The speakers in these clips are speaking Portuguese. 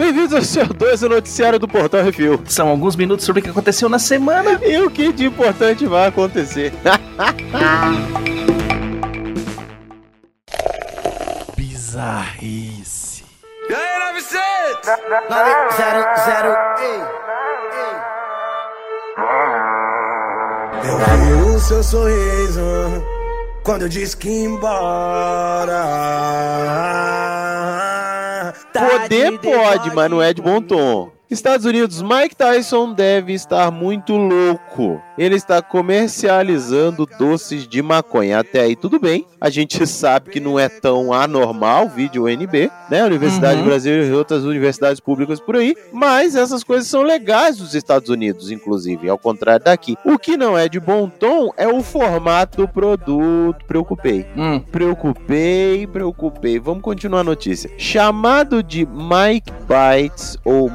Bem-vindos ao seu 2, o noticiário do Portal Refil. São alguns minutos sobre o que aconteceu na semana. E o que de importante vai acontecer. Bizarrice. E aí, 900? Nove, zero, zero, ei, ei. Eu vi o seu sorriso quando eu disse que ia embora. Poder pode, mas não é de bom tom. Estados Unidos, Mike Tyson deve estar muito louco. Ele está comercializando doces de maconha. Até aí tudo bem. A gente sabe que não é tão anormal, vídeo UNB, né? Universidade Uhum. Brasileira e outras universidades públicas por aí. Mas essas coisas são legais nos Estados Unidos, inclusive, ao contrário daqui. O que não é de bom tom é o formato do produto. Preocupei. Hum, Preocupei, preocupei. Vamos continuar a notícia. Chamado de Mike Bites ou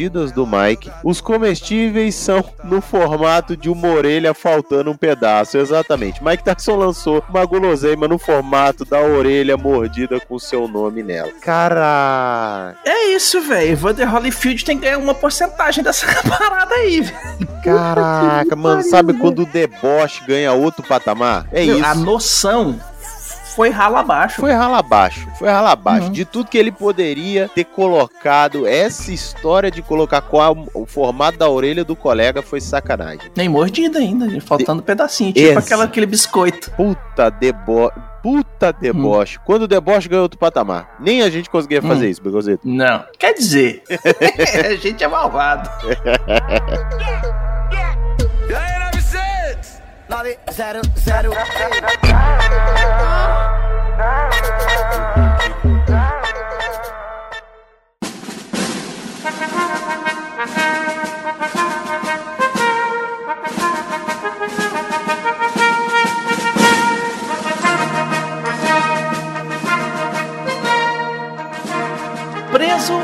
mordidas do Mike, os comestíveis são no formato de uma orelha faltando um pedaço. Exatamente. Mike Tyson lançou uma guloseima no formato da orelha mordida com seu nome nela. Caraca, é isso, velho. Vander Holyfield tem que ganhar uma porcentagem dessa parada aí, velho. caraca, mano. Sabe quando o deboche ganha outro patamar? É isso. A noção foi rala abaixo. Foi rala abaixo, foi rala abaixo. Uhum. De tudo que ele poderia ter colocado, essa história de colocar qual o formato da orelha do colega foi sacanagem. Nem mordida ainda, faltando pedacinho. Tipo aquela, aquele biscoito. Puta debo... Puta deboche. Quando o deboche ganhou outro patamar. Nem a gente conseguia fazer Hum. isso, Begozeto. Não. Quer dizer, a gente é malvado. E aí, 900? Nove, zero, zero, ei.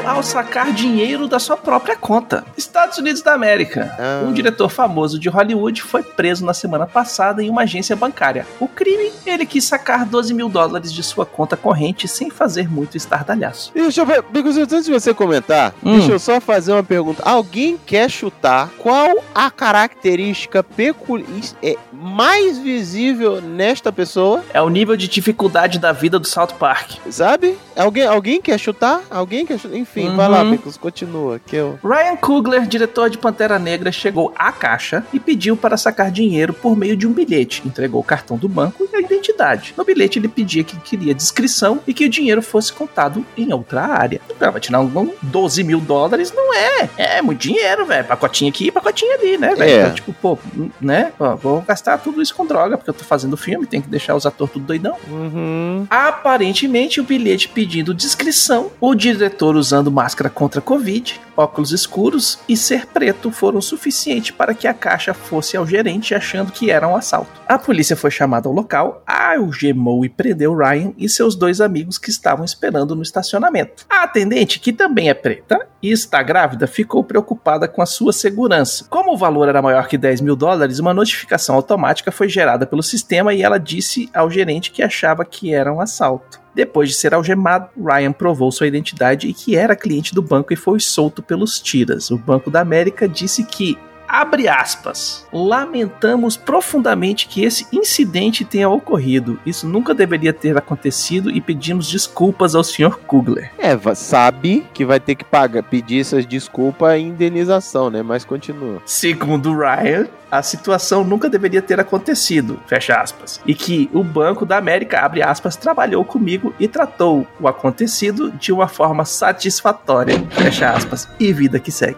Ao sacar dinheiro da sua própria conta. Estados Unidos da América. Ah. Um diretor famoso de Hollywood foi preso na semana passada em uma agência bancária. O crime, ele quis sacar 12 mil dólares de sua conta corrente sem fazer muito estardalhaço. Deixa eu ver, antes de você comentar, Hum. deixa eu só fazer uma pergunta. Alguém quer chutar qual a característica peculiar é mais visível nesta pessoa? É o nível de dificuldade da vida do South Park. Sabe? Alguém, alguém quer chutar? Alguém quer chutar? Enfim, vai lá, Uhum. Picos, continua. Que eu... Ryan Coogler, diretor de Pantera Negra, chegou à caixa e pediu para sacar dinheiro por meio de um bilhete. Entregou o cartão do banco e a identidade. No bilhete ele pedia que queria descrição e que o dinheiro fosse contado em outra área. Ah, vai tirar um 12 mil dólares? Não é. É muito dinheiro, velho. Pacotinho aqui, pacotinho ali, né, velho? É. Então, tipo, pô, né? Ó, vou gastar tudo isso com droga, porque eu tô fazendo filme, tem que deixar os atores tudo doidão. Uhum. Aparentemente, o bilhete pedindo descrição, o diretor usando máscara contra Covid, óculos escuros e ser preto foram suficiente para que a caixa fosse ao gerente achando que era um assalto. A polícia foi chamada ao local, algemou e prendeu Ryan e seus dois amigos que estavam esperando no estacionamento. A atendente, que também é preta e está grávida, ficou preocupada com a sua segurança. Como o valor era maior que 10 mil dólares, uma notificação automática foi gerada pelo sistema e ela disse ao gerente que achava que era um assalto. Depois de ser algemado, Ryan provou sua identidade e que era cliente do banco e foi solto pelos tiras. O Banco da América disse que Abre aspas. Lamentamos profundamente que esse incidente tenha ocorrido. Isso nunca deveria ter acontecido e pedimos desculpas ao Sr. Kugler. É, va- sabe que vai ter que pagar, pedir essas desculpas e indenização, né? Mas continua. Segundo Ryan, a situação nunca deveria ter acontecido, fecha aspas. E que o Banco da América, abre aspas, trabalhou comigo e tratou o acontecido de uma forma satisfatória, fecha aspas. E vida que segue.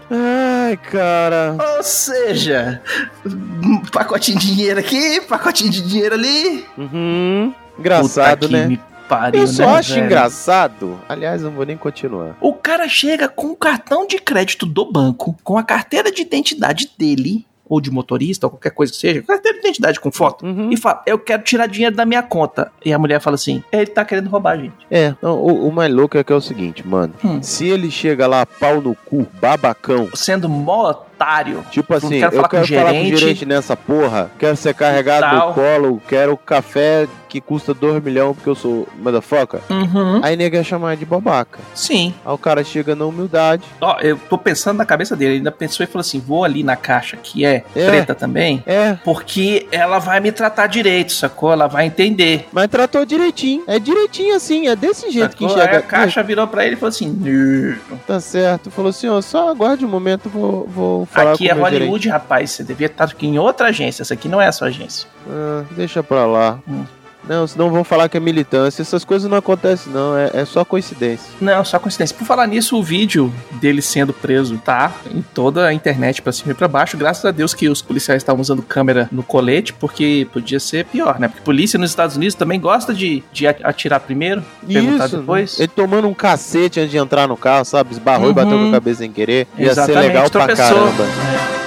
Ai, cara. Ou seja, um pacotinho de dinheiro aqui, pacotinho de dinheiro ali. Uhum. Engraçado, Puta né? pariu, Eu só né, acho velho? engraçado. Aliás, não vou nem continuar. O cara chega com o cartão de crédito do banco, com a carteira de identidade dele, ou de motorista, ou qualquer coisa que seja, carteira de identidade com foto, Uhum. e fala: Eu quero tirar dinheiro da minha conta. E a mulher fala assim: Ele tá querendo roubar a gente. É, não, o, o mais louco é que é o seguinte, mano. Hum. Se ele chega lá, pau no cu, babacão, Sendo mó otário. Tipo assim, quero eu quero falar com o gerente. nessa porra, quero ser carregado no colo, quero café que custa 2 milhões porque eu sou motherfucker. Uhum. Aí nega ia chamar de babaca. Sim. Aí o cara chega na humildade. Ó, eu tô pensando na cabeça dele. Ele ainda pensou e falou assim: vou ali na caixa que é, É. preta também. É, Porque ela vai me tratar direito, sacou? Ela vai entender. mas tratou direitinho. É direitinho assim, é desse jeito que Sacou? enxerga. Aí a caixa virou pra ele e falou assim: "Não. Tá certo. Falou assim, ó, só aguarde um momento, vou, vou falar Aqui é meu gerente. Hollywood, rapaz. Você devia estar aqui em outra agência. Essa aqui não é a sua agência. Ah, deixa pra lá. Hum. Não, senão vão falar que é militância. Essas coisas não acontecem, não. É, é só coincidência. Não, só coincidência. Por falar nisso, o vídeo dele sendo preso tá em toda a internet pra cima e pra baixo. Graças a Deus que os policiais estavam usando câmera no colete, porque podia ser pior, né? Porque polícia nos Estados Unidos também gosta de, de atirar primeiro, perguntar Isso, depois. Ele tomando um cacete antes de entrar no carro, sabe? Esbarrou Uhum. e bateu com a cabeça sem querer. Ia ser Exatamente, legal pra tropeçou. caramba.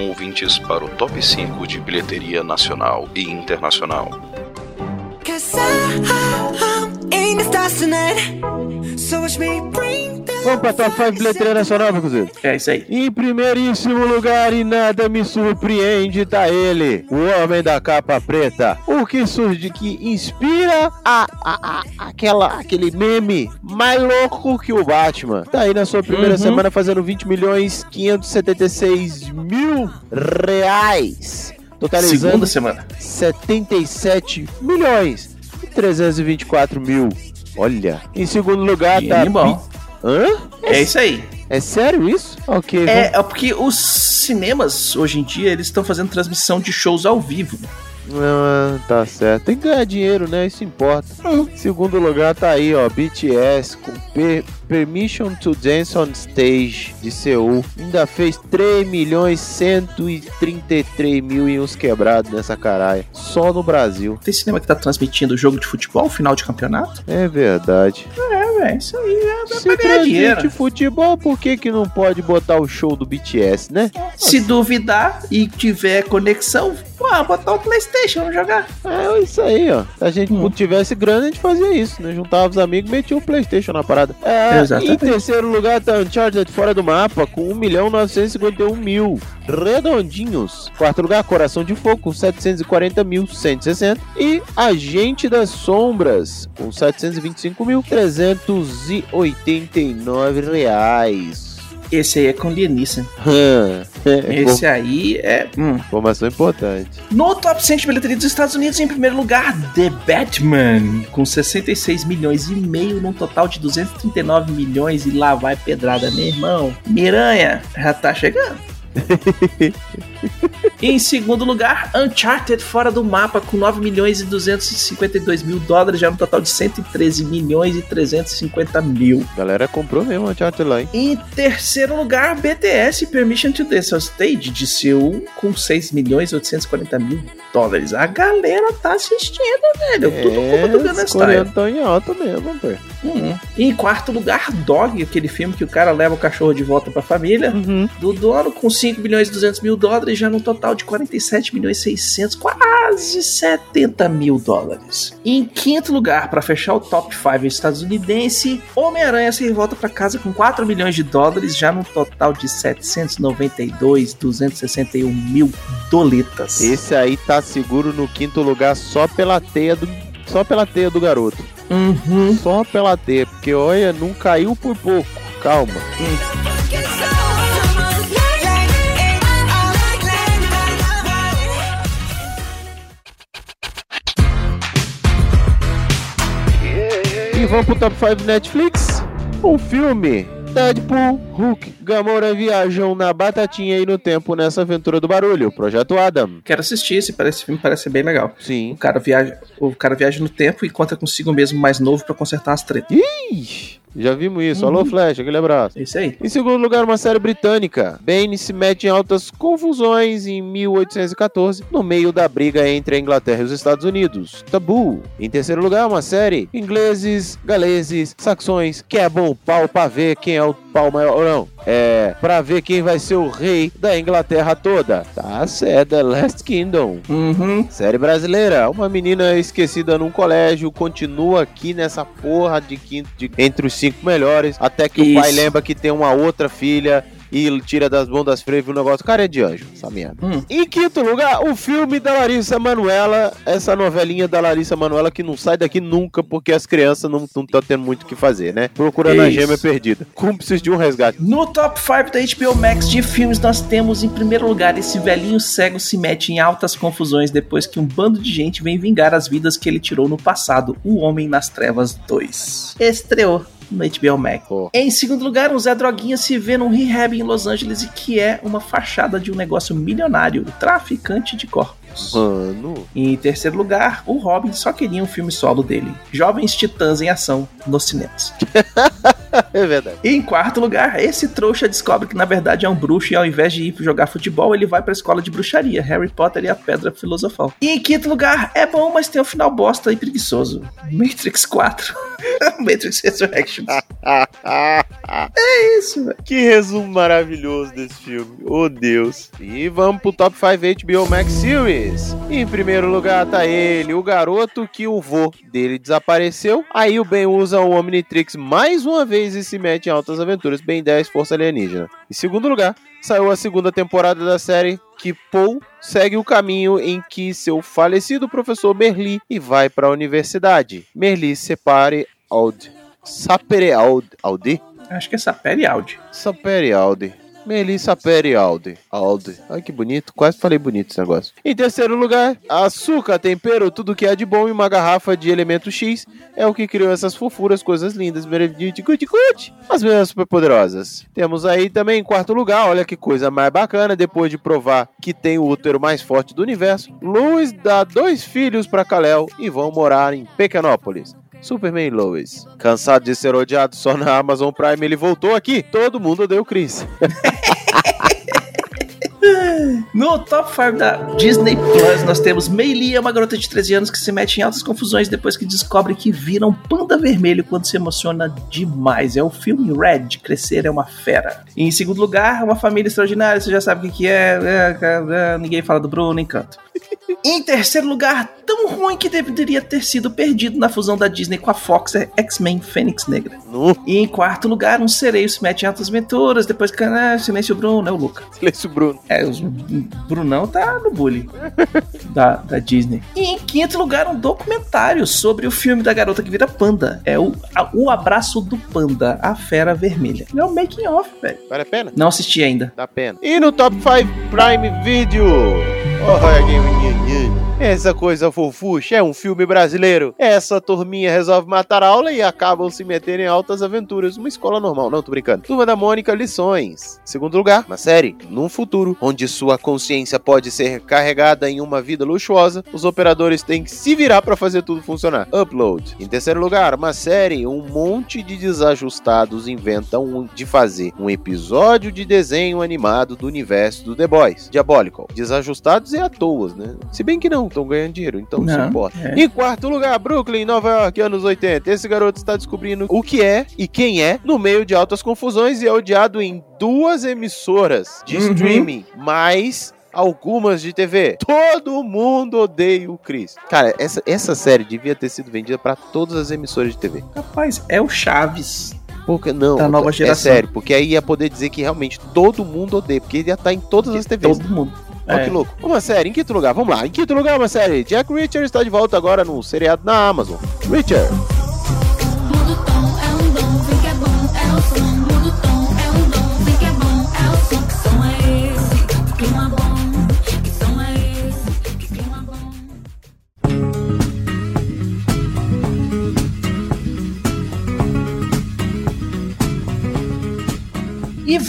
Atenção ouvintes para o top 5 de bilheteria nacional e internacional. Cause I, I'm Vamos pra top 5 bilheteria nacional, meu cozido. É isso aí. Em primeiríssimo lugar, e nada me surpreende, tá ele, o homem da capa preta. O que surge, que inspira a, a- a- aquela, aquele meme mais louco que o Batman. Tá aí na sua primeira Uhum. semana fazendo 20 milhões 576 mil reais. Totalizando Segunda semana. 77 milhões e 324 mil. Olha. Em segundo lugar tá. Bom. Hã? É isso aí. É sério isso? Ok. vamos- É, é porque os cinemas, hoje em dia, eles estão fazendo transmissão de shows ao vivo. Ah, tá certo. Tem que ganhar dinheiro, né? Isso importa. Hum. Segundo lugar tá aí, ó. BTS com Per- Permission to Dance on Stage de Seul. Ainda fez 3 milhões 133 mil e uns quebrados nessa caralho. Só no Brasil. Tem cinema que tá transmitindo jogo de futebol, final de campeonato? É verdade. É, velho, isso aí é Se transmite futebol, por que que não pode botar o show do BTS, né? Se duvidar e tiver conexão, pô, botar o Playstation, vamos jogar. É isso aí, ó. Se a gente Hum. tivesse grana, a gente fazia isso, né? Juntava os amigos e metia o Playstation na parada. É, Exatamente. em terceiro lugar tá Uncharted fora do mapa, com 1 milhão 951 mil. Redondinhos. Quarto lugar, Coração de Fogo, com 740 mil 160. E Agente das Sombras, com 725 mil 389 reais. Esse aí é com. É, Esse aí é. hum. Informação importante. No top 100 de bilheteria dos Estados Unidos, em primeiro lugar, The Batman, com 66 milhões e meio, num total de 239 milhões, e lá vai pedrada, meu irmão. Miranha já tá chegando. em segundo lugar, Uncharted fora do mapa, com 9 milhões e 252 mil dólares, já no total de 113 milhões e 350 mil. Galera comprou mesmo Uncharted lá, hein? Em terceiro lugar, BTS Permission to Dance on Stage de Seul com 6 milhões e 840 mil dólares. A galera tá assistindo, velho. Tudo culpa do Gangnam Style. estão em alta mesmo, pô. Uhum. Em quarto lugar, Dog, aquele filme que o cara leva o cachorro de volta pra família. Do dono com 5 milhões e 200 mil dólares, já no total de 47 milhões e 600, quase 70 mil dólares. Em quinto lugar, para fechar o top 5 estadunidense, Homem-Aranha se volta para casa com 4 milhões de dólares, já no total de 792, 261 mil doletas. Esse aí tá seguro no quinto lugar só pela teia do. Só pela teia do garoto. Uhum. Só pela teia, porque olha, não caiu por pouco. Calma. E vamos pro top 5 Netflix. Um filme. Deadpool, Hulk, Gamora viajam na batatinha e no tempo nessa aventura do barulho. Projeto Adam. Quero assistir esse, esse filme, parece ser bem legal. O Sim. cara viaja, o cara viaja no tempo e encontra consigo mesmo mais novo para consertar as tretas. Ixi, Já vimos isso. Alô, Flash, aquele abraço. É isso aí. Em segundo lugar, uma série britânica. Bane se mete em altas confusões em 1814, no meio da briga entre a Inglaterra e os Estados Unidos. Tabu. Em terceiro lugar, uma série. Ingleses, galeses, saxões, quebram o pau pra ver quem é o pau maior ou não. É, pra ver quem vai ser o rei da Inglaterra toda. Tá certo, The Last Kingdom. Uhum. Série brasileira, uma menina esquecida num colégio continua aqui nessa porra de quinto, de- entre os cinco melhores, até que o pai Isso. lembra que tem uma outra filha e ele tira das mãos das freiras o negócio. Cara, é de anjo, essa merda. Hum. Em quinto lugar, o filme da Larissa Manoela, essa novelinha da Larissa Manoela que não sai daqui nunca porque as crianças não estão tendo muito o que fazer, né? Procurando a Isso. gêmea perdida. Cúmplices de um resgate. No top 5 da HBO Max de filmes, nós temos em primeiro lugar esse velhinho cego se mete em altas confusões depois que um bando de gente vem vingar as vidas que ele tirou no passado. O Homem nas Trevas 2. Estreou no HBO Max. Pô. Em segundo lugar, um Zé Droguinha se vê num rehab em Los Angeles e que é uma fachada de um negócio milionário, o traficante de corpos. Mano. Em terceiro lugar, o Robin só queria um filme solo dele. Jovens Titãs em Ação nos cinemas. É verdade. E em quarto lugar, esse trouxa descobre que na verdade é um bruxo e ao invés de ir jogar futebol, ele vai pra escola de bruxaria, Harry Potter e a Pedra Filosofal. E em quinto lugar, é bom, mas tem um final bosta e preguiçoso. Matrix 4. Matrix Resurrections. é isso, velho. Que resumo maravilhoso desse filme. Oh, Deus. E vamos pro top 5 HBO Max Series. Em primeiro lugar tá ele, o garoto que o vô dele desapareceu. Aí o Ben usa o Omnitrix mais uma vez e se mete em altas aventuras. Ben 10, Força Alienígena. Em segundo lugar, saiu a segunda temporada da série que Paul segue o caminho em que seu falecido professor Merli e vai para a universidade. Merli separe Aud. Sapere Aud. Audi? Acho que é Sapere Audi. Sapere Aldi. Melissa Peri Aldi. Aldi. Ai que bonito, quase falei bonito esse negócio. Em terceiro lugar, açúcar, tempero, tudo que há de bom e uma garrafa de elemento X é o que criou essas fofuras, coisas lindas, cuti, as mesmas superpoderosas. Temos aí também em quarto lugar, olha que coisa mais bacana, depois de provar que tem o útero mais forte do universo, Lois dá dois filhos para Kal-El e vão morar em Pequenópolis. Superman Lois. Cansado de ser odiado só na Amazon Prime, ele voltou aqui. Todo mundo o Chris. No top 5 da Disney Plus, nós temos Mei Lee, é uma garota de 13 anos que se mete em altas confusões depois que descobre que vira um panda vermelho quando se emociona demais. É o filme Red, Crescer é uma Fera. E em segundo lugar, uma família extraordinária, você já sabe o que, que é, é, é, é, ninguém fala do Bruno, encanto. Em terceiro lugar, tão ruim que deveria ter sido perdido na fusão da Disney com a Fox, é X-Men Fênix Negra. No E em quarto lugar, um sereio se mete em altas aventuras, depois que. Ah, silêncio Bruno, é o Luca. silêncio Bruno. É, o Brunão tá no bullying da, da Disney. E em quinto lugar, um documentário sobre o filme da garota que vira panda. É o, a- o Abraço do Panda, a Fera Vermelha. É um making off, velho. Vale a pena? Não assisti ainda. Dá pena. E no Top 5 Prime Video. Olha que menino. Essa coisa fofucha é um filme brasileiro. Essa turminha resolve matar a aula e acabam se metendo em altas aventuras. Uma escola normal, não, tô brincando. Turma da Mônica, lições. Segundo lugar, uma série. Num futuro onde sua consciência pode ser carregada em uma vida luxuosa, os operadores têm que se virar pra fazer tudo funcionar. Upload. Em terceiro lugar, uma série. Um monte de desajustados inventam de fazer um episódio de desenho animado do universo do The Boys. Diabolical. Desajustados é à toa, né? Se bem que não, estão ganhando dinheiro, então não se Não, importa. é. Em quarto lugar, Brooklyn, Nova York, anos 80. Esse garoto está descobrindo o que é e quem é no meio de altas confusões e é odiado em duas emissoras de Uhum. streaming, mais algumas de TV. Todo mundo odeia o Chris. Cara, essa, essa série devia ter sido vendida para todas as emissoras de TV. Rapaz, é o Chaves. Porque não, Da nova é geração. sério, porque aí ia poder dizer que realmente todo mundo odeia, porque ele ia estar em todas as TVs. Todo mundo. Olha É. que louco. Uma série, em quinto lugar, vamos lá. Em quinto lugar, uma série. Jack Reacher está de volta agora no seriado na Amazon. Reacher.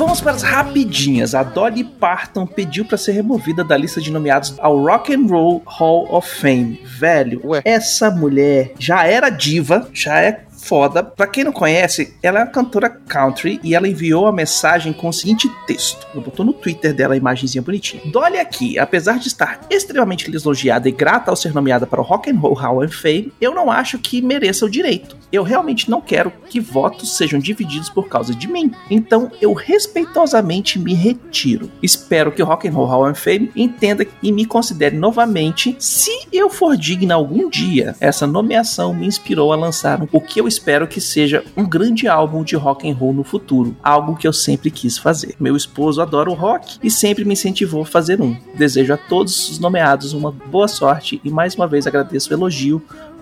Vamos para as rapidinhas. A Dolly Parton pediu para ser removida da lista de nomeados ao Rock and Roll Hall of Fame. Velho, Ué. essa mulher já era diva, já é foda. Pra quem não conhece, ela é uma cantora country e ela enviou a mensagem com o seguinte texto. Ela botou no Twitter dela a imagenzinha bonitinha. Dolly aqui, apesar de estar extremamente lisonjeada e grata ao ser nomeada para o Rock and Roll Hall of Fame, eu não acho que mereça o direito. Eu realmente não quero que votos sejam divididos por causa de mim. Então eu respeitosamente me retiro. Espero que o Rock and Roll Hall of Fame entenda e me considere novamente se eu for digna algum dia. Essa nomeação me inspirou a lançar o que eu espero que seja um grande álbum de rock and roll no futuro, algo que eu sempre quis fazer. Meu esposo adora o rock e sempre me incentivou a fazer um. Desejo a todos os nomeados uma boa sorte e mais uma vez agradeço o elogio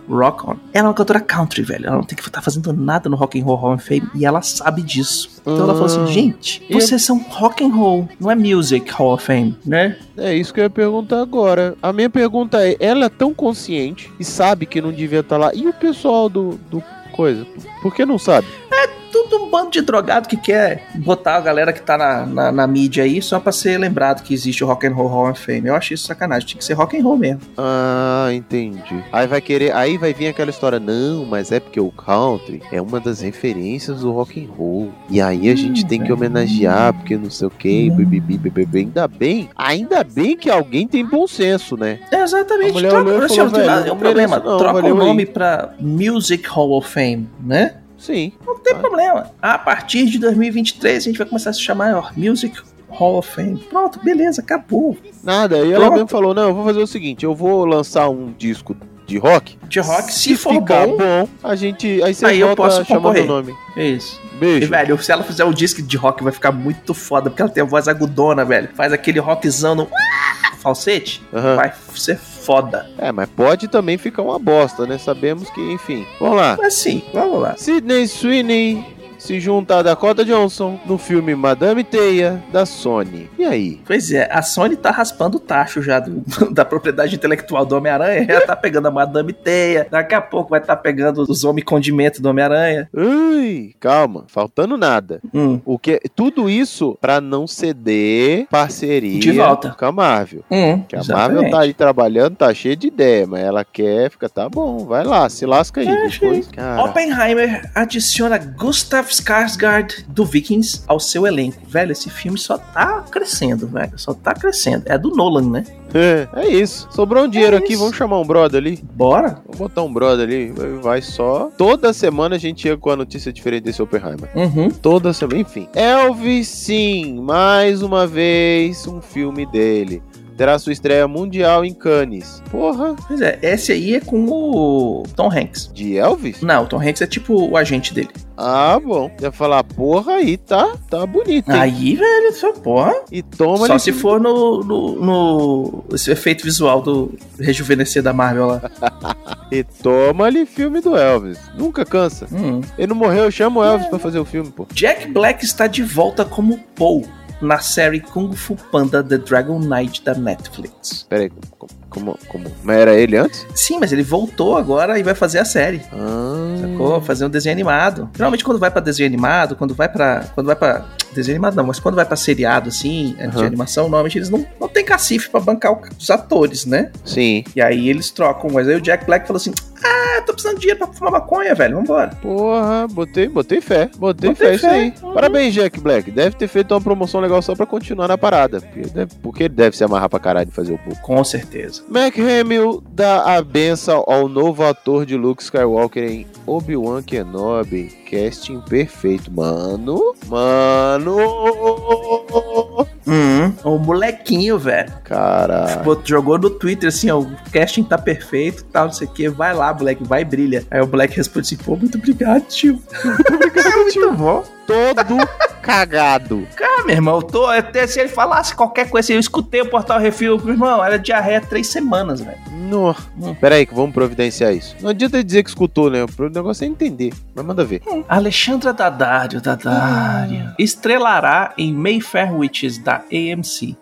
Rock On. Ela é uma cantora country, velho. Ela não tem que estar fazendo nada no Rock and Roll Hall of Fame e ela sabe disso. Então ela falou assim, gente, E- vocês são Rock and Roll, não é Music Hall of Fame, né? É isso que eu ia perguntar agora. A minha pergunta é: ela é tão consciente e sabe que não devia estar lá? E o pessoal do, do coisa? Por que não sabe? Tudo um bando de drogado que quer botar a galera que tá na, na, na mídia aí só pra ser lembrado que existe o Rock and Roll Hall of Fame. Eu acho isso sacanagem. Tinha que ser Rock and Roll mesmo. Ah, entendi. Aí vai querer, aí vai vir aquela história, não, mas é porque o country é uma das referências do rock and roll. E aí a gente tem que homenagear, porque não sei o que, bibibi, bibibi. Ainda bem, ainda bem que alguém tem bom senso, né? É, exatamente. Troca- olhou assim, falou, tem- velho, é um problema. não, Troca o aí. nome pra Music Hall of Fame, né? Sim. Não tem problema. A partir de 2023 a gente vai começar a se chamar ó, Music Hall of Fame. Pronto, beleza, acabou. Nada, aí ela Pronto. mesmo falou, não, eu vou fazer o seguinte, eu vou lançar um disco de rock. De rock, se, for ficar bom, bom, a gente, aí você Aí eu volta posso chamando concorrer. o nome. é isso. E, Beijo. velho, se ela fizer o disco de rock, vai ficar muito foda, porque ela tem a voz agudona, velho. Faz aquele rockzão no falsete. Aham. Vai ser foda. É, mas pode também ficar uma bosta, né? Sabemos que, enfim. Vamos lá. Mas sim, vamos lá. Sidney Sweeney se junta a Dakota Johnson no filme Madame Teia da Sony. E aí? Pois é, a Sony tá raspando o tacho já do- da propriedade intelectual do Homem-Aranha. Ela tá pegando a Madame Teia. Daqui a pouco vai estar pegando os homens condimento do Homem-Aranha. Ui, calma, faltando nada. Hum. O que tudo isso pra não ceder parceria De volta. com a Marvel. Hum, Que a exatamente. Marvel tá aí trabalhando, tá cheia de ideia, mas ela quer, fica, tá bom, vai lá, se lasca aí. É, depois, cara. Oppenheimer adiciona Gustav Skarsgård do Vikings ao seu elenco. Velho, esse filme só tá crescendo, velho. Só tá crescendo. É do Nolan, né? É, é isso. Sobrou um dinheiro É aqui, vamos chamar um brother ali. Bora? Vamos botar um brother ali, vai- só. Toda semana a gente chega com a notícia diferente desse Oppenheimer. Uhum. Toda semana, enfim. Elvis, sim, mais uma vez um filme dele. Terá sua estreia mundial em Cannes. Porra, Pois é, esse aí é com o Tom Hanks. de Elvis? Não, o Tom Hanks é tipo o agente dele. Ah, bom. Ia falar, porra, aí tá, tá bonito. hein? Aí, velho, só porra. E toma Só se for no, no, no- esse efeito visual do rejuvenescer da Marvel lá. E toma ali filme do Elvis. Nunca cansa. Hum. Ele não morreu, chama o Elvis pra fazer o filme, pô. Jack Black está de volta como Paul na série Kung Fu Panda The Dragon Knight da Netflix. Pera aí, como, como? Mas era ele antes? Sim, mas ele voltou agora e vai fazer a série. Ah, Sacou? Fazer um desenho animado. Geralmente quando vai pra desenho animado, quando vai pra. Quando vai pra. Desenho animado não, mas quando vai pra seriado, assim, de Aham. animação, normalmente eles não, não tem cacife pra bancar os atores, né? sim. E aí eles trocam. Mas aí o Jack Black falou assim: Ah, tô precisando de dinheiro pra fumar maconha, velho. Vambora. Porra, botei, botei fé. Botei, Botei fé, isso fé. aí. Parabéns, Jack Black. Deve ter feito uma promoção legal só pra continuar na parada. Porque, deve, porque ele deve se amarrar pra caralho de fazer o pouco. Com certeza. Mark Hamill dá a benção ao novo ator de Luke Skywalker em Obi-Wan Kenobi. Casting perfeito, mano. Mano. Hum, o molequinho, velho. Cara. Bot- Jogou no Twitter assim, ó, o casting tá perfeito, tal, não sei o que. Vai lá, Black, vai brilha. Aí o Black responde assim, pô, muito obrigado, tio. Muito obrigado, muito bom. Todo cagado. Ah, meu irmão, eu tô, até se ele falasse qualquer coisa eu escutei o Portal Refil, meu irmão, era diarreia três semanas, velho. No. Hum. Pera aí, que vamos providenciar isso. Não adianta dizer que escutou, né? O negócio é entender. Mas manda ver. Alexandra Daddario, Daddario, estrelará em Mayfair Witches da AMC.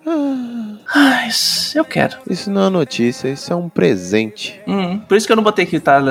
Ai, eu quero. Isso não é notícia, isso é um presente. Hum, por isso que eu não botei que tá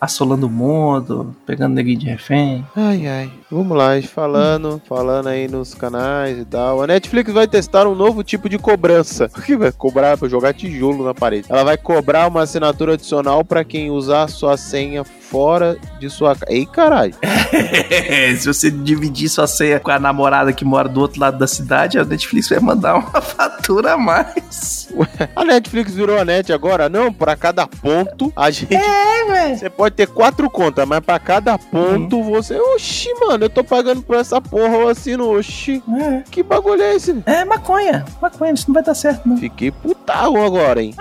assolando o mundo, pegando neguinho de refém. Ai, ai. Vamos lá, falando, falando aí nos canais e tal. A Netflix vai testar um novo tipo de cobrança. O que vai cobrar? Pra jogar tijolo na parede. Ela vai cobrar uma assinatura adicional pra quem usar sua senha fora de sua casa. Ei, caralho. Se você dividir sua senha com a namorada que mora do outro lado da cidade, a Netflix vai mandar uma fatura a mais. A Netflix virou a net agora? Não, pra cada ponto a gente. É, velho. Você pode ter quatro contas, mas pra cada ponto você. Oxi, mano, eu tô pagando por essa porra, eu assino. Oxi. É. Que bagulho é esse? É maconha. Maconha, isso não vai dar certo, não. Fiquei putarro agora, hein?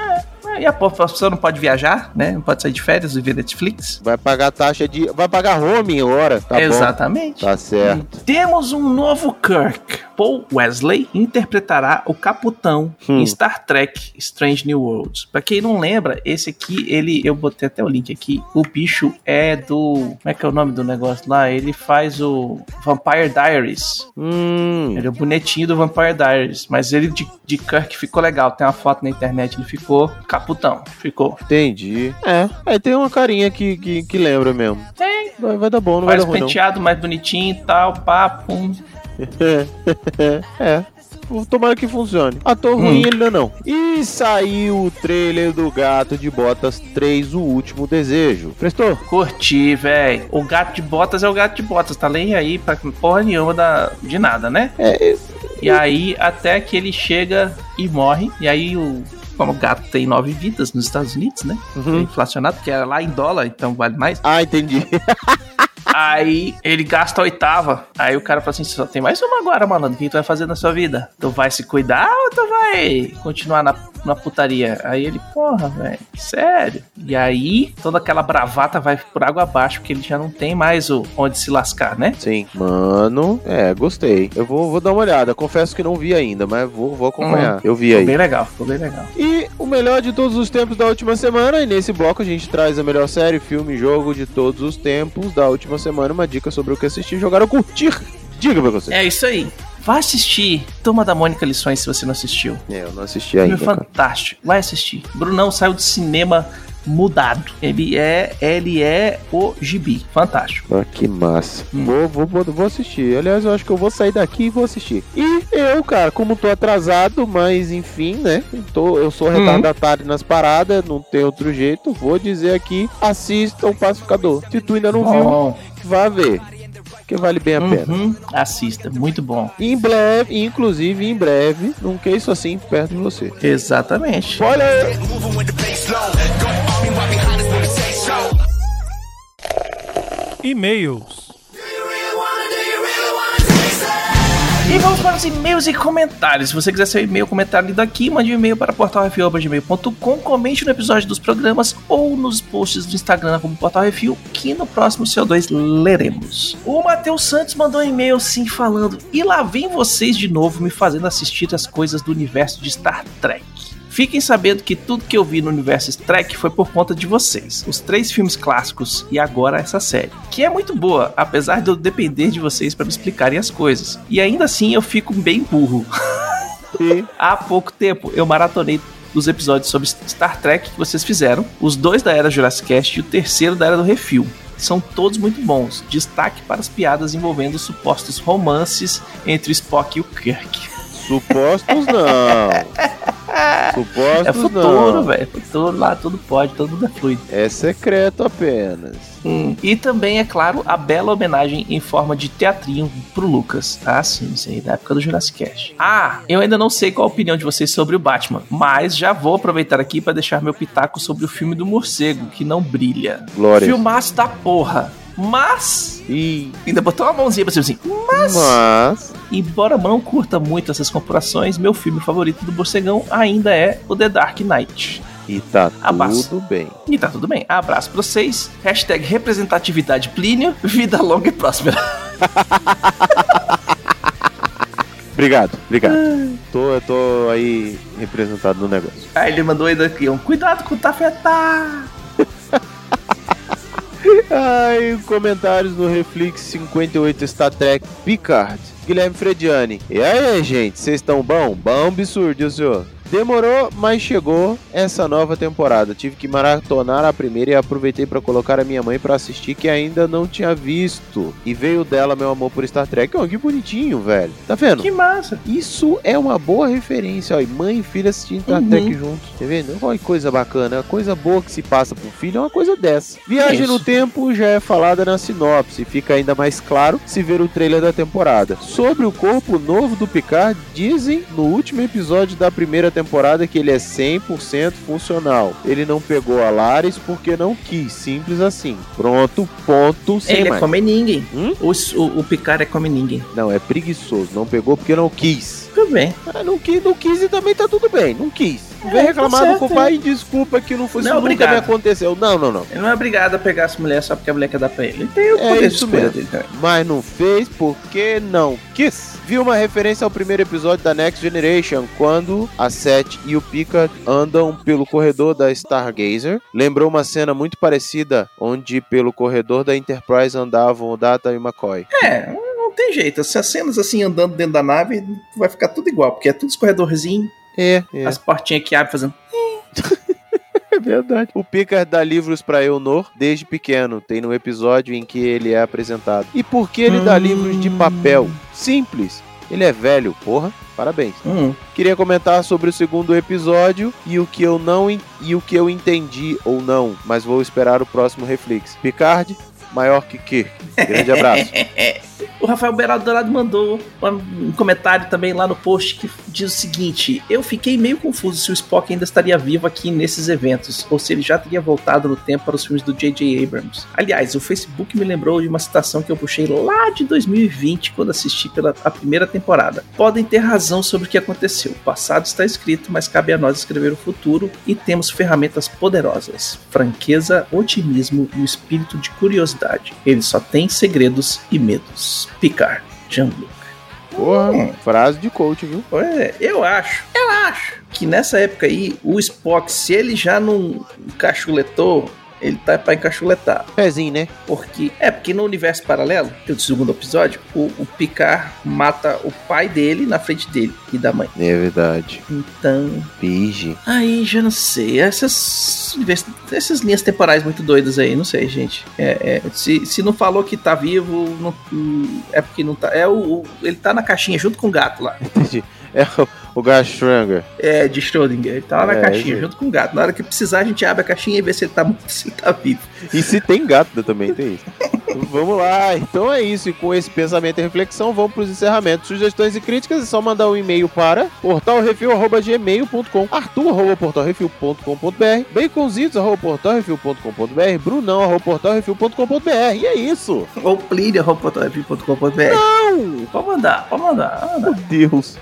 E a pessoa não pode viajar, né? Não pode sair de férias e ver Netflix. Vai pagar taxa de. Vai pagar roaming agora, tá bom? Exatamente. Tá certo. Temos um novo Kirk. Paul Wesley interpretará o Capitão Hum. em Star Trek Strange New Worlds. Pra quem não lembra, esse aqui, ele, eu botei até o link aqui. O bicho é do, como é que é o nome do negócio lá? Ele faz o Vampire Diaries. Hum. Ele é o bonetinho do Vampire Diaries, mas ele de, de Kirk ficou legal. Tem uma foto na internet, ele ficou caputão. Ficou. Entendi. É. Aí tem uma carinha que, que, que lembra mesmo. Tem. Vai, vai dar bom, não vai Faz dar ruim, não. penteado mais bonitinho e tal, papo. é. Tomara que funcione. Ator Hum. ruim ele não é não. E saiu o trailer do Gato de Botas 3, o último desejo. Prestou? Curti, véi. O gato de botas é o gato de botas, tá nem aí pra porra nenhuma da, de nada, né? É, E aí, até que ele chega e morre. E aí, o, como o gato tem nove vidas nos Estados Unidos, né? É Uhum. inflacionado, porque é lá em dólar, então vale mais. Ah, entendi. Aí ele gasta a oitava. Aí o cara fala assim: só tem mais uma agora, mano. O que tu vai fazer na sua vida? Tu vai se cuidar ou tu vai continuar na, na putaria? Aí ele, porra, velho, sério. E aí toda aquela bravata vai por água abaixo, porque ele já não tem mais o onde se lascar, né? Sim. Mano, é, gostei. Eu vou, vou dar uma olhada. Confesso que não vi ainda, mas vou, vou acompanhar. Eu vi Ficou aí. bem legal, ficou bem legal. E o melhor de todos os tempos da última semana. E nesse bloco a gente traz a melhor série, filme, jogo de todos os tempos da última semana. Uma dica sobre o que assistir, jogar ou curtir. Diga pra você. É isso aí. Vai assistir Toma da Mônica Lições se você não assistiu. É, eu não assisti Filme ainda. cara. fantástico. Vai assistir. Brunão saiu do cinema mudado. Ele é, ele é o gibi. Fantástico. Ah, que massa. Hum. Vou, vou, vou, vou assistir. Aliás, eu acho que eu vou sair daqui e vou assistir. E eu, cara, como tô atrasado, mas enfim, né? Tô, eu sou Hum. retardatário nas paradas, não tem outro jeito. Vou dizer aqui: assista o Pacificador. Se tu ainda não viu, vá ver. Que vale bem a pena. Uhum. Assista, muito bom. Em breve, inclusive em breve, num que isso assim perto de você. Exatamente. Olha aí. E-mails. E vamos para os e-mails e comentários. Se você quiser seu e-mail comentário lido aqui, mande um e-mail para portalrefil.gmail.com, comente no episódio dos programas ou nos posts do Instagram como Portal Refil, que no próximo CO2 leremos. O Matheus Santos mandou um e-mail assim falando: E lá vem vocês de novo me fazendo assistir as coisas do universo de Star Trek. Fiquem sabendo que tudo que eu vi no universo Trek foi por conta de vocês. Os três filmes clássicos e agora essa série. Que é muito boa, apesar de eu depender de vocês para me explicarem as coisas. E ainda assim eu fico bem burro. E Há pouco tempo eu maratonei os episódios sobre Star Trek que vocês fizeram, os dois da era Jurassic Cast e o terceiro da era do Refil. São todos muito bons. Destaque para as piadas envolvendo supostos romances entre o Spock e o Kirk. supostos não. Supostos É futuro, velho. Futuro lá, tudo pode, todo mundo é fluido. É secreto apenas. Hum, E também, é claro, a bela homenagem em forma de teatrinho pro Lucas. Ah, sim, isso aí, da época do Jurassic Cast. Ah, eu ainda não sei qual a opinião de vocês sobre o Batman, mas já vou aproveitar aqui para deixar meu pitaco sobre o filme do morcego, que não brilha. Glória. Filmaço da porra. Mas, E ainda botou uma mãozinha pra cima assim, mas, mas embora não curta muito essas comparações, meu filme favorito do morcegão ainda é o The Dark Knight. e tá Abraço. tudo bem. E tá tudo bem. Abraço pra vocês. Hashtag representatividade Plínio. Vida longa e próspera. Obrigado, obrigado. Tô, eu tô aí representado no negócio. Aí ele mandou ainda aqui um cuidado com o tafetá. Ai, comentários no Reflex 58 Star Trek Picard. Guilherme Frediani. E aí, gente, vocês estão bom? Bom absurdo, senhor. Demorou, mas chegou essa nova temporada. Tive que maratonar a primeira e aproveitei pra colocar a minha mãe pra assistir que ainda não tinha visto. E veio dela meu amor por Star Trek. Oh, que bonitinho, velho. Tá vendo? Que massa. Isso é uma boa referência, ó. E mãe e filha assistindo Star Uhum. Trek juntos. Tá vendo? Olha que coisa bacana. A coisa boa que se passa pro filho é uma coisa dessa. Viagem Isso. no tempo já é falada na sinopse. Fica ainda mais claro se ver o trailer da temporada. Sobre o corpo novo do Picard, dizem no último episódio da primeira temporada que ele é 100% funcional. Ele não pegou a Laris porque não quis. Simples assim. Pronto, ponto, sem Ele é mais. come ninguém. Hum? O, o, o Picard é come ninguém. Não, é preguiçoso. Não pegou porque não quis. Tudo bem. Ah, não quis, não quis e também tá tudo bem, não quis. Vem É, reclamar tá do pai e desculpa que não foi, Não, isso nunca obrigado. me aconteceu. Não, não, não. Ele não é obrigado a pegar essa mulher só porque a mulher quer dar pra ele. Ele tem o É poder de isso escolha mesmo. dele também. Mas não fez porque não quis. Vi uma referência ao primeiro episódio da Next Generation, quando a Seth e o Pika andam pelo corredor da Stargazer. Lembrou uma cena muito parecida, onde pelo corredor da Enterprise andavam o Data e o McCoy. É, não tem jeito. Se as cenas assim andando dentro da nave, vai ficar tudo igual, porque é tudo os corredorzinhos, É, é. as portinhas que abrem fazendo. É verdade. O Picard dá livros pra Eonor desde pequeno. Tem no episódio em que ele é apresentado. E por que ele dá Hum. livros de papel? Simples. Ele é velho, porra. Parabéns. Hum, Queria comentar sobre o segundo episódio e o que eu não e o que eu entendi ou não, mas vou esperar o próximo reflex. Picard, maior que Kirk. Grande abraço. O Rafael Beraldo Dourado mandou um comentário também lá no post que diz o seguinte: Eu fiquei meio confuso se o Spock ainda estaria vivo aqui nesses eventos, ou se ele já teria voltado no tempo para os filmes do J.J. Abrams. Aliás, o Facebook me lembrou de uma citação que eu puxei lá de 2020, quando assisti pela a primeira temporada. Podem ter razão sobre o que aconteceu. O passado está escrito, mas cabe a nós escrever o futuro e temos ferramentas poderosas: franqueza, otimismo e o espírito de curiosidade. Ele só tem segredos e medos. Picard, Jean-Luc. Porra, frase de coach, viu? É, eu acho, eu acho que nessa época aí, o Spock, se ele já não encachuletou, ele tá pra encachuletar. Pezinho, né? Porque, é, porque no universo paralelo, do segundo episódio, o, o Picard mata o pai dele na frente dele e da mãe. É verdade. Então, Pige. aí já não sei. Essas, essas linhas temporais muito doidas aí, não sei, gente. É, é, se, se não falou que tá vivo, não- hum, é porque não tá. É o, o- ele tá na caixinha junto com o gato lá. Entendi. É o, o Gastranger. É, de Schrödinger. Ele tá lá na É, caixinha junto com o gato. Na hora que precisar, a gente abre a caixinha e vê se ele tá, se ele tá vivo. E se tem gato também, tem isso. vamos lá, então é isso. E com esse pensamento e reflexão, vamos para os encerramentos. Sugestões e críticas é só mandar um e-mail para portalrefil.gmail.com arthur.portalrefil.com.br baconzitos.portalrefil.com.br brunão.portalrefil.com.br E é isso. Ou plínio.com.br. Não! Pode mandar. pode mandar. Meu Deus.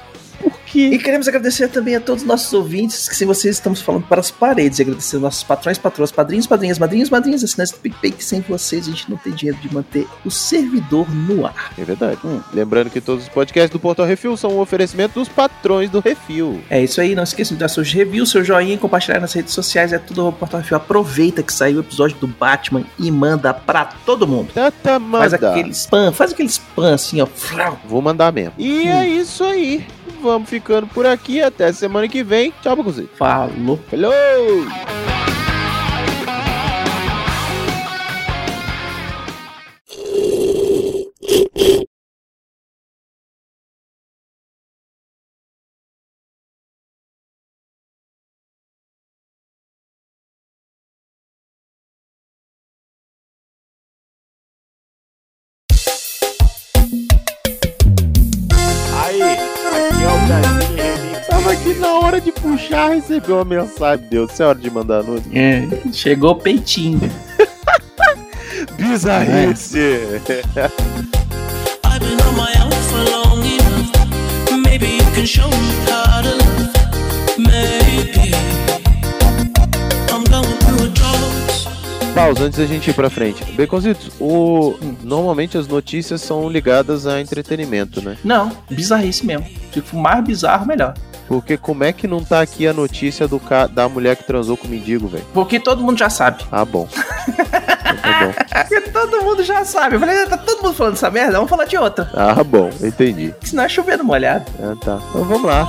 Por E queremos agradecer também a todos os nossos ouvintes, que sem vocês estamos falando para as paredes. E agradecer aos nossos patrões, patroas, padrinhos, padrinhas, madrinhos, madrinhas, assinantes do PicPay, que sem vocês a gente não tem dinheiro de manter o servidor no ar. É verdade. Lembrando que todos os podcasts do Portal Refil são um oferecimento dos patrões do Refil. É isso aí, não esqueça de dar seus reviews, seu joinha e compartilhar nas redes sociais. É tudo o Portal Refil. Aproveita que saiu o episódio do Batman e manda pra todo mundo. Tata Faz manda. aquele spam, faz aquele spam assim, ó. Vou mandar mesmo. E é isso aí. Vamos ficando por aqui. Até semana que vem. Tchau pra você. Falou. Falou! Aqui na hora de puxar, recebeu uma mensagem. Deus, isso é hora de mandar nude. É, chegou o peitinho. Bizarrice! I've been on my own for long enough. Maybe you can show me how to love. Maybe I'm going through a drought. Pausa antes da gente ir pra frente. Baconzitos, o... normalmente as notícias são ligadas a entretenimento, né? Não, bizarrice mesmo. Tipo, mais bizarro, melhor. Porque como é que não tá aqui a notícia do ca... da mulher que transou com o mendigo, velho? Porque todo mundo já sabe. Ah, bom. Então tá. Porque todo mundo já sabe. Eu falei, tá todo mundo falando essa merda, vamos falar de outra. Ah, bom, entendi. Senão é chovendo molhado. Ah, tá. Então vamos lá.